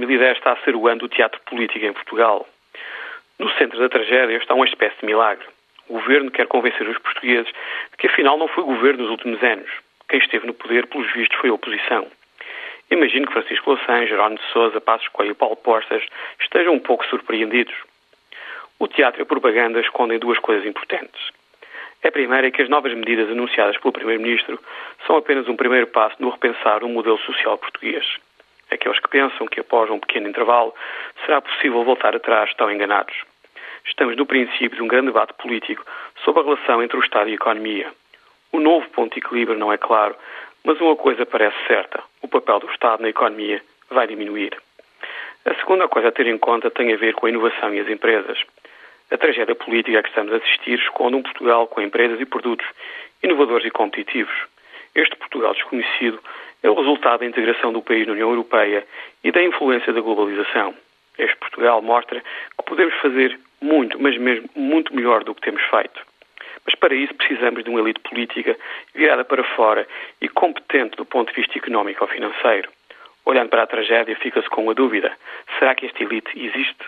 2010 está a ser o ano do teatro político em Portugal. No centro da tragédia está uma espécie de milagre. O governo quer convencer os portugueses de que afinal não foi governo nos últimos anos. Quem esteve no poder, pelos vistos, foi a oposição. Imagino que Francisco Louçã, Jerónimo de Sousa, Passos Coelho e Paulo Portas estejam um pouco surpreendidos. O teatro e a propaganda escondem duas coisas importantes. A primeira é que as novas medidas anunciadas pelo Primeiro-Ministro são apenas um primeiro passo no repensar o modelo social português. Aqueles que pensam que após um pequeno intervalo será possível voltar atrás estão enganados. Estamos no princípio de um grande debate político sobre a relação entre o Estado e a economia. O novo ponto de equilíbrio não é claro, mas uma coisa parece certa: o papel do Estado na economia vai diminuir. A segunda coisa a ter em conta tem a ver com a inovação e as empresas. A tragédia política a que estamos a assistir esconde um Portugal com empresas e produtos inovadores e competitivos. Este Portugal desconhecido é o resultado da integração do país na União Europeia e da influência da globalização. Este Portugal mostra que podemos fazer muito, mas mesmo muito melhor do que temos feito. Mas para isso precisamos de uma elite política virada para fora e competente do ponto de vista económico ou financeiro. Olhando para a tragédia, fica-se com a dúvida: será que esta elite existe?